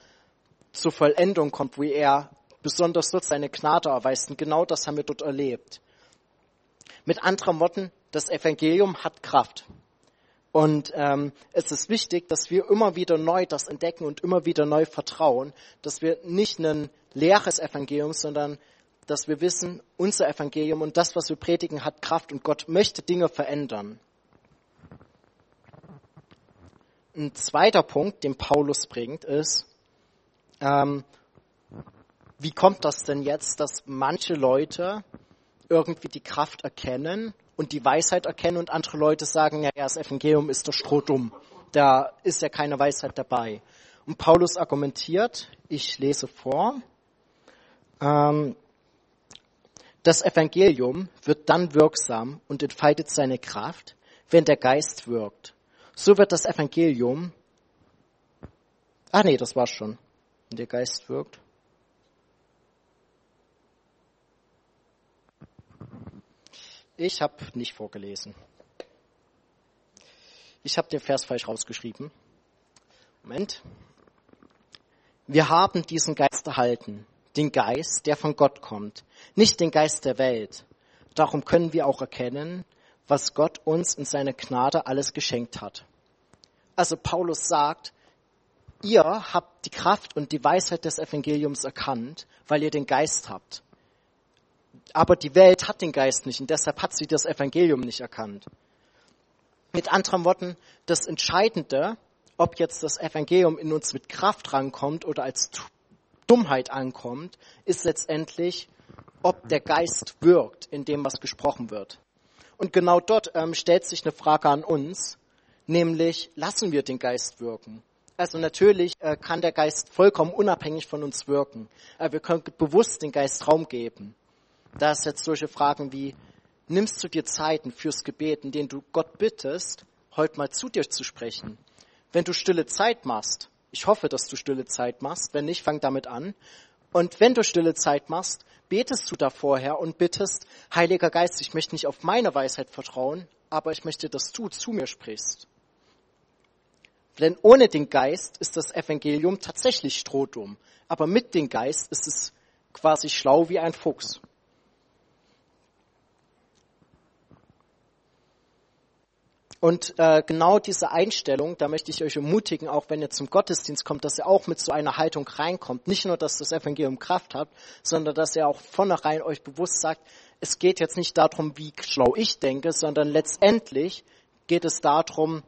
zur Vollendung kommt, wie er besonders dort seine Gnade erweist. Und genau das haben wir dort erlebt. Mit anderen Worten, das Evangelium hat Kraft. Und ähm, es ist wichtig, dass wir immer wieder neu das entdecken und immer wieder neu vertrauen, dass wir nicht ein leeres Evangelium, sondern dass wir wissen, unser Evangelium und das, was wir predigen, hat Kraft und Gott möchte Dinge verändern. Ein zweiter Punkt, den Paulus bringt, ist, ähm, wie kommt das denn jetzt, dass manche Leute irgendwie die Kraft erkennen und die Weisheit erkennen und andere Leute sagen, ja, das Evangelium ist doch strohdumm. Da ist ja keine Weisheit dabei. Und Paulus argumentiert, ich lese vor, ähm, das Evangelium wird dann wirksam und entfaltet seine Kraft, wenn der Geist wirkt. So wird das Evangelium, ah nee, das war's schon, wenn der Geist wirkt. Ich habe nicht vorgelesen. Ich habe den Vers falsch rausgeschrieben. Moment. Wir haben diesen Geist erhalten, den Geist, der von Gott kommt, nicht den Geist der Welt. Darum können wir auch erkennen, was Gott uns in seiner Gnade alles geschenkt hat. Also Paulus sagt, ihr habt die Kraft und die Weisheit des Evangeliums erkannt, weil ihr den Geist habt. Aber die Welt hat den Geist nicht und deshalb hat sie das Evangelium nicht erkannt. Mit anderen Worten, das Entscheidende, ob jetzt das Evangelium in uns mit Kraft rankommt oder als Dummheit ankommt, ist letztendlich, ob der Geist wirkt in dem, was gesprochen wird. Und genau dort ähm, stellt sich eine Frage an uns, nämlich lassen wir den Geist wirken? Also natürlich äh, kann der Geist vollkommen unabhängig von uns wirken. Äh, wir können bewusst den Geist Raum geben. Da ist jetzt solche Fragen wie, nimmst du dir Zeiten fürs Gebet, in denen du Gott bittest, heute mal zu dir zu sprechen? Wenn du stille Zeit machst, ich hoffe, dass du stille Zeit machst, wenn nicht, fang damit an. Und wenn du stille Zeit machst, betest du da vorher und bittest, Heiliger Geist, ich möchte nicht auf meine Weisheit vertrauen, aber ich möchte, dass du zu mir sprichst. Denn ohne den Geist ist das Evangelium tatsächlich strohdumm, aber mit dem Geist ist es quasi schlau wie ein Fuchs. Und äh, genau diese Einstellung, da möchte ich euch ermutigen, auch wenn ihr zum Gottesdienst kommt, dass ihr auch mit so einer Haltung reinkommt. Nicht nur, dass das Evangelium Kraft hat, sondern dass ihr auch vornherein euch bewusst sagt, es geht jetzt nicht darum, wie schlau ich denke, sondern letztendlich geht es darum,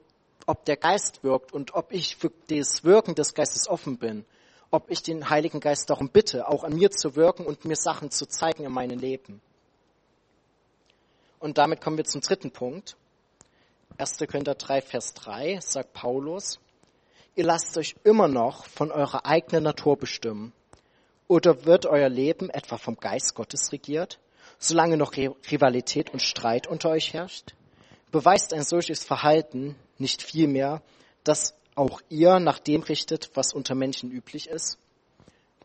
ob der Geist wirkt und ob ich für das Wirken des Geistes offen bin. Ob ich den Heiligen Geist darum bitte, auch an mir zu wirken und mir Sachen zu zeigen in meinem Leben. Und damit kommen wir zum dritten Punkt. 1. Korinther 3, Vers 3 sagt Paulus, ihr lasst euch immer noch von eurer eigenen Natur bestimmen. Oder wird euer Leben etwa vom Geist Gottes regiert, solange noch Rivalität und Streit unter euch herrscht? Beweist ein solches Verhalten nicht vielmehr, dass auch ihr nach dem richtet, was unter Menschen üblich ist?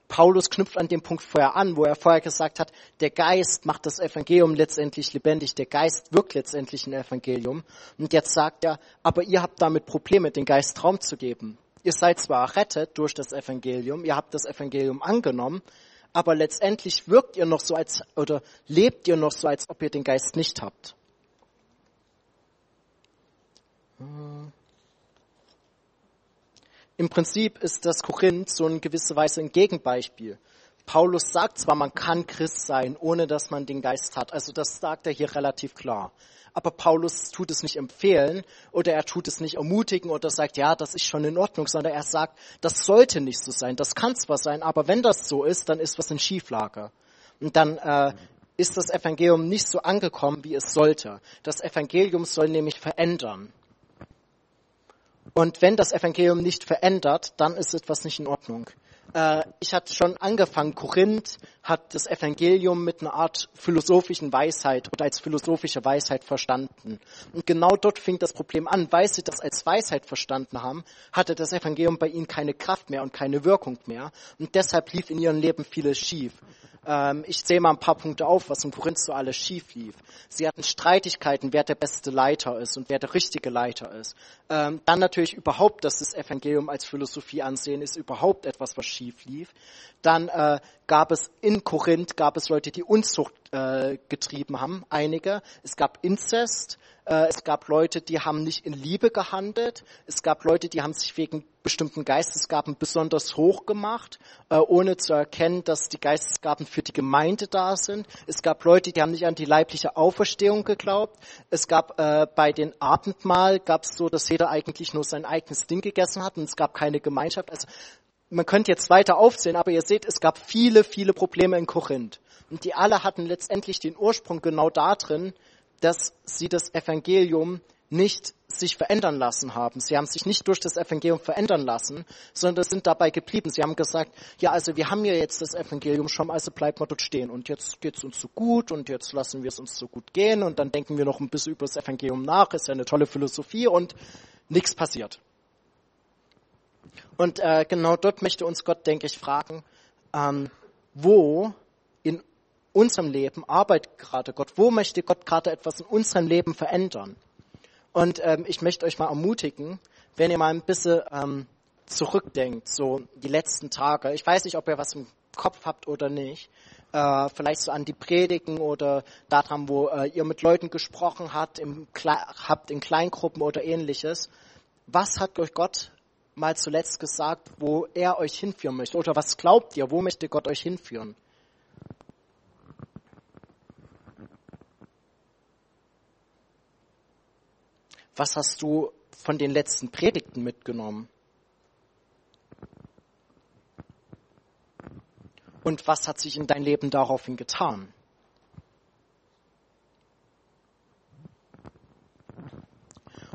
Paulus knüpft an dem Punkt vorher an, wo er vorher gesagt hat, der Geist macht das Evangelium letztendlich lebendig, der Geist wirkt letztendlich ein Evangelium. Und jetzt sagt er, aber ihr habt damit Probleme, den Geist Raum zu geben. Ihr seid zwar errettet durch das Evangelium, ihr habt das Evangelium angenommen, aber letztendlich wirkt ihr noch so als, oder lebt ihr noch so, als ob ihr den Geist nicht habt. Hm. Im Prinzip ist das Korinth so in gewisser Weise ein Gegenbeispiel. Paulus sagt zwar, man kann Christ sein, ohne dass man den Geist hat. Also das sagt er hier relativ klar. Aber Paulus tut es nicht empfehlen oder er tut es nicht ermutigen oder sagt, ja, das ist schon in Ordnung, sondern er sagt, das sollte nicht so sein. Das kann zwar sein, aber wenn das so ist, dann ist was in Schieflage. Und dann äh, ist das Evangelium nicht so angekommen, wie es sollte. Das Evangelium soll nämlich verändern. Und wenn das Evangelium nicht verändert, dann ist etwas nicht in Ordnung. Äh, ich hatte schon angefangen, Korinth hat das Evangelium mit einer Art philosophischen Weisheit oder als philosophische Weisheit verstanden. Und genau dort fing das Problem an. Weil sie das als Weisheit verstanden haben, hatte das Evangelium bei ihnen keine Kraft mehr und keine Wirkung mehr. Und deshalb lief in ihrem Leben vieles schief. Ähm, ich zähle mal ein paar Punkte auf, was in Korinth so alles schief lief. Sie hatten Streitigkeiten, wer der beste Leiter ist und wer der richtige Leiter ist. Ähm, dann natürlich überhaupt, dass das Evangelium als Philosophie ansehen ist, überhaupt etwas, was schief lief. Dann äh, gab es in Korinth gab es Leute, die Unzucht äh, getrieben haben, einige. Es gab Inzest, äh, es gab Leute, die haben nicht in Liebe gehandelt. Es gab Leute, die haben sich wegen bestimmten Geistesgaben besonders hoch gemacht, äh, ohne zu erkennen, dass die Geistesgaben für die Gemeinde da sind. Es gab Leute, die haben nicht an die leibliche Auferstehung geglaubt. Es gab äh, bei den Abendmahl gab es so, dass jeder eigentlich nur sein eigenes Ding gegessen hat und es gab keine Gemeinschaft. Also man könnte jetzt weiter aufzählen, aber ihr seht, es gab viele, viele Probleme in Korinth. Und die alle hatten letztendlich den Ursprung genau darin, dass sie das Evangelium nicht sich verändern lassen haben. Sie haben sich nicht durch das Evangelium verändern lassen, sondern sind dabei geblieben. Sie haben gesagt, ja, also wir haben ja jetzt das Evangelium schon, also bleiben wir dort stehen. Und jetzt geht's uns so gut und jetzt lassen wir es uns so gut gehen und dann denken wir noch ein bisschen über das Evangelium nach, ist ja eine tolle Philosophie und nichts passiert. Und äh, genau dort möchte uns Gott, denke ich, fragen, ähm, wo in unserem Leben arbeitet gerade Gott? Wo möchte Gott gerade etwas in unserem Leben verändern? Und ähm, ich möchte euch mal ermutigen, wenn ihr mal ein bisschen ähm, zurückdenkt, so die letzten Tage, ich weiß nicht, ob ihr was im Kopf habt oder nicht, äh, vielleicht so an die Predigen oder daran, wo äh, ihr mit Leuten gesprochen habt, im habt in Kleingruppen oder ähnliches. Was hat euch Gott mal zuletzt gesagt, wo er euch hinführen möchte? Oder was glaubt ihr, wo möchte Gott euch hinführen? Was hast du von den letzten Predigten mitgenommen? Und was hat sich in dein Leben daraufhin getan?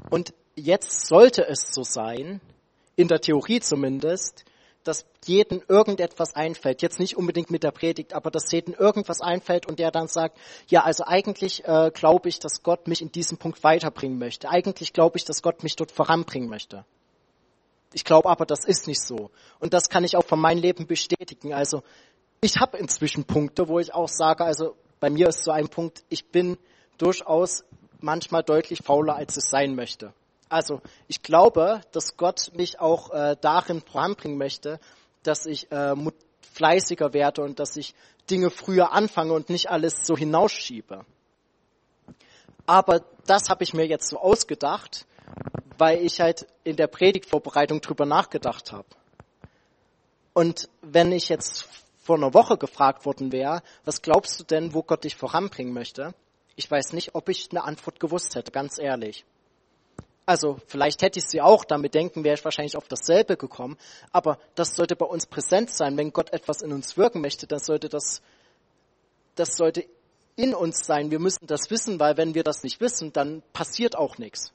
Und jetzt sollte es so sein, in der Theorie zumindest, dass jeden irgendetwas einfällt. Jetzt nicht unbedingt mit der Predigt, aber dass jeden irgendwas einfällt und der dann sagt, ja, also eigentlich äh, glaube ich, dass Gott mich in diesem Punkt weiterbringen möchte. Eigentlich glaube ich, dass Gott mich dort voranbringen möchte. Ich glaube aber, das ist nicht so. Und das kann ich auch von meinem Leben bestätigen. Also ich habe inzwischen Punkte, wo ich auch sage, also bei mir ist so ein Punkt, ich bin durchaus manchmal deutlich fauler, als es sein möchte. Also ich glaube, dass Gott mich auch äh, darin voranbringen möchte, dass ich äh, fleißiger werde und dass ich Dinge früher anfange und nicht alles so hinausschiebe. Aber das habe ich mir jetzt so ausgedacht, weil ich halt in der Predigtvorbereitung drüber nachgedacht habe. Und wenn ich jetzt vor einer Woche gefragt worden wäre, was glaubst du denn, wo Gott dich voranbringen möchte? Ich weiß nicht, ob ich eine Antwort gewusst hätte, ganz ehrlich. Also vielleicht hätte ich sie auch, damit denken wäre ich wahrscheinlich auf dasselbe gekommen, aber das sollte bei uns präsent sein. Wenn Gott etwas in uns wirken möchte, dann sollte das, das sollte in uns sein. Wir müssen das wissen, weil wenn wir das nicht wissen, dann passiert auch nichts.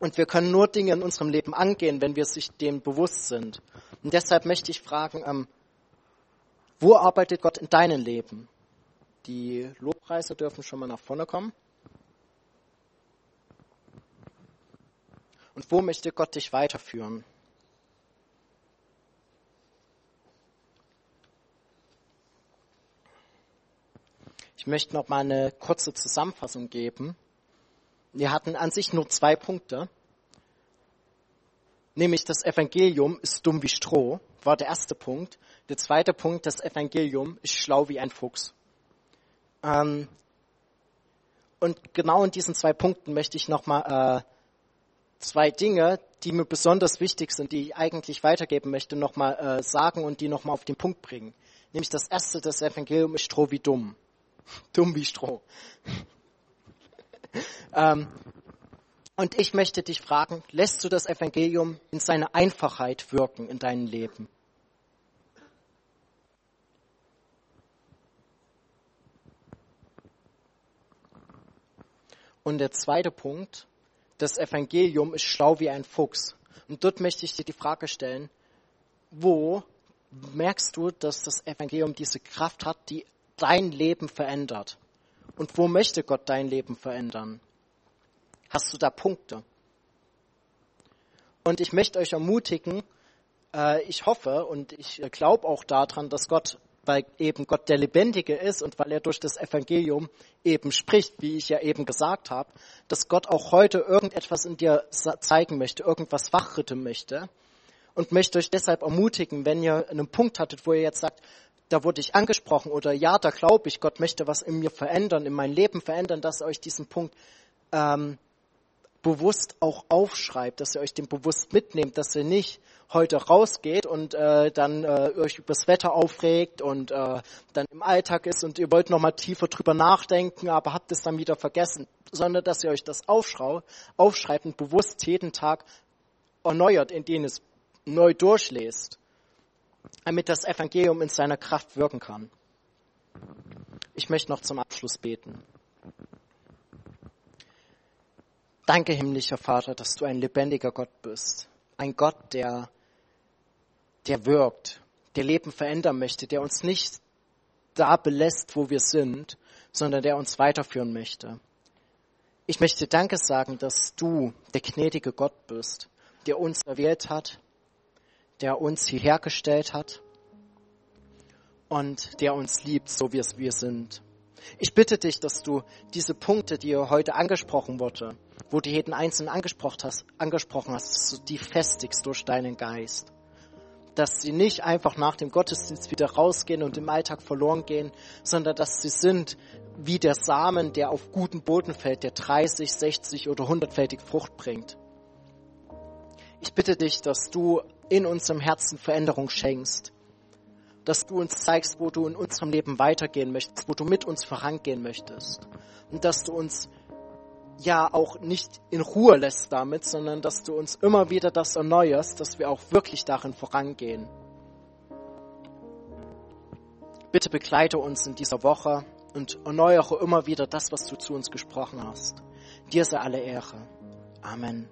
Und wir können nur Dinge in unserem Leben angehen, wenn wir sich dem bewusst sind. Und deshalb möchte ich fragen, ähm, wo arbeitet Gott in deinem Leben? Die Lobpreise dürfen schon mal nach vorne kommen. Und wo möchte Gott dich weiterführen? Ich möchte noch mal eine kurze Zusammenfassung geben. Wir hatten an sich nur zwei Punkte. Nämlich das Evangelium ist dumm wie Stroh, war der erste Punkt. Der zweite Punkt, das Evangelium ist schlau wie ein Fuchs. Ähm, und genau in diesen zwei Punkten möchte ich nochmal äh, zwei Dinge, die mir besonders wichtig sind, die ich eigentlich weitergeben möchte, nochmal äh, sagen und die nochmal auf den Punkt bringen. Nämlich das erste, das Evangelium ist Stroh wie dumm. dumm wie Stroh. ähm, und ich möchte dich fragen, lässt du das Evangelium in seiner Einfachheit wirken in deinem Leben? Und der zweite Punkt, das Evangelium ist schlau wie ein Fuchs. Und dort möchte ich dir die Frage stellen, wo merkst du, dass das Evangelium diese Kraft hat, die dein Leben verändert? Und wo möchte Gott dein Leben verändern? Hast du da Punkte? Und ich möchte euch ermutigen, äh, ich hoffe und ich glaube auch daran, dass Gott weil eben Gott der Lebendige ist und weil er durch das Evangelium eben spricht, wie ich ja eben gesagt habe, dass Gott auch heute irgendetwas in dir zeigen möchte, irgendwas wachrütteln möchte und möchte euch deshalb ermutigen, wenn ihr einen Punkt hattet, wo ihr jetzt sagt, da wurde ich angesprochen oder ja, da glaube ich, Gott möchte was in mir verändern, in mein Leben verändern, dass ihr euch diesen Punkt ähm, bewusst auch aufschreibt, dass ihr euch den bewusst mitnehmt, dass ihr nicht heute rausgeht und äh, dann äh, euch übers Wetter aufregt und äh, dann im Alltag ist und ihr wollt nochmal tiefer drüber nachdenken, aber habt es dann wieder vergessen, sondern dass ihr euch das aufschreibt und bewusst jeden Tag erneuert, indem es neu durchlest, damit das Evangelium in seiner Kraft wirken kann. Ich möchte noch zum Abschluss beten. Danke, himmlischer Vater, dass du ein lebendiger Gott bist. Ein Gott, der der wirkt, der Leben verändern möchte, der uns nicht da belässt, wo wir sind, sondern der uns weiterführen möchte. Ich möchte Danke sagen, dass du der gnädige Gott bist, der uns erwählt hat, der uns hierher gestellt hat und der uns liebt, so wie es wir sind. Ich bitte dich, dass du diese Punkte, die heute angesprochen wurde, wo du jeden Einzelnen angesprochen hast, angesprochen hast, dass du die festigst durch deinen Geist. Dass sie nicht einfach nach dem Gottesdienst wieder rausgehen und im Alltag verloren gehen, sondern dass sie sind wie der Samen, der auf guten Boden fällt, der 30, 60 oder 100-fältig Frucht bringt. Ich bitte dich, dass du in unserem Herzen Veränderung schenkst, dass du uns zeigst, wo du in unserem Leben weitergehen möchtest, wo du mit uns vorangehen möchtest. Und dass du uns ja auch nicht in Ruhe lässt damit, sondern dass du uns immer wieder das erneuerst, dass wir auch wirklich darin vorangehen. Bitte begleite uns in dieser Woche und erneuere immer wieder das, was du zu uns gesprochen hast. Dir sei alle Ehre. Amen.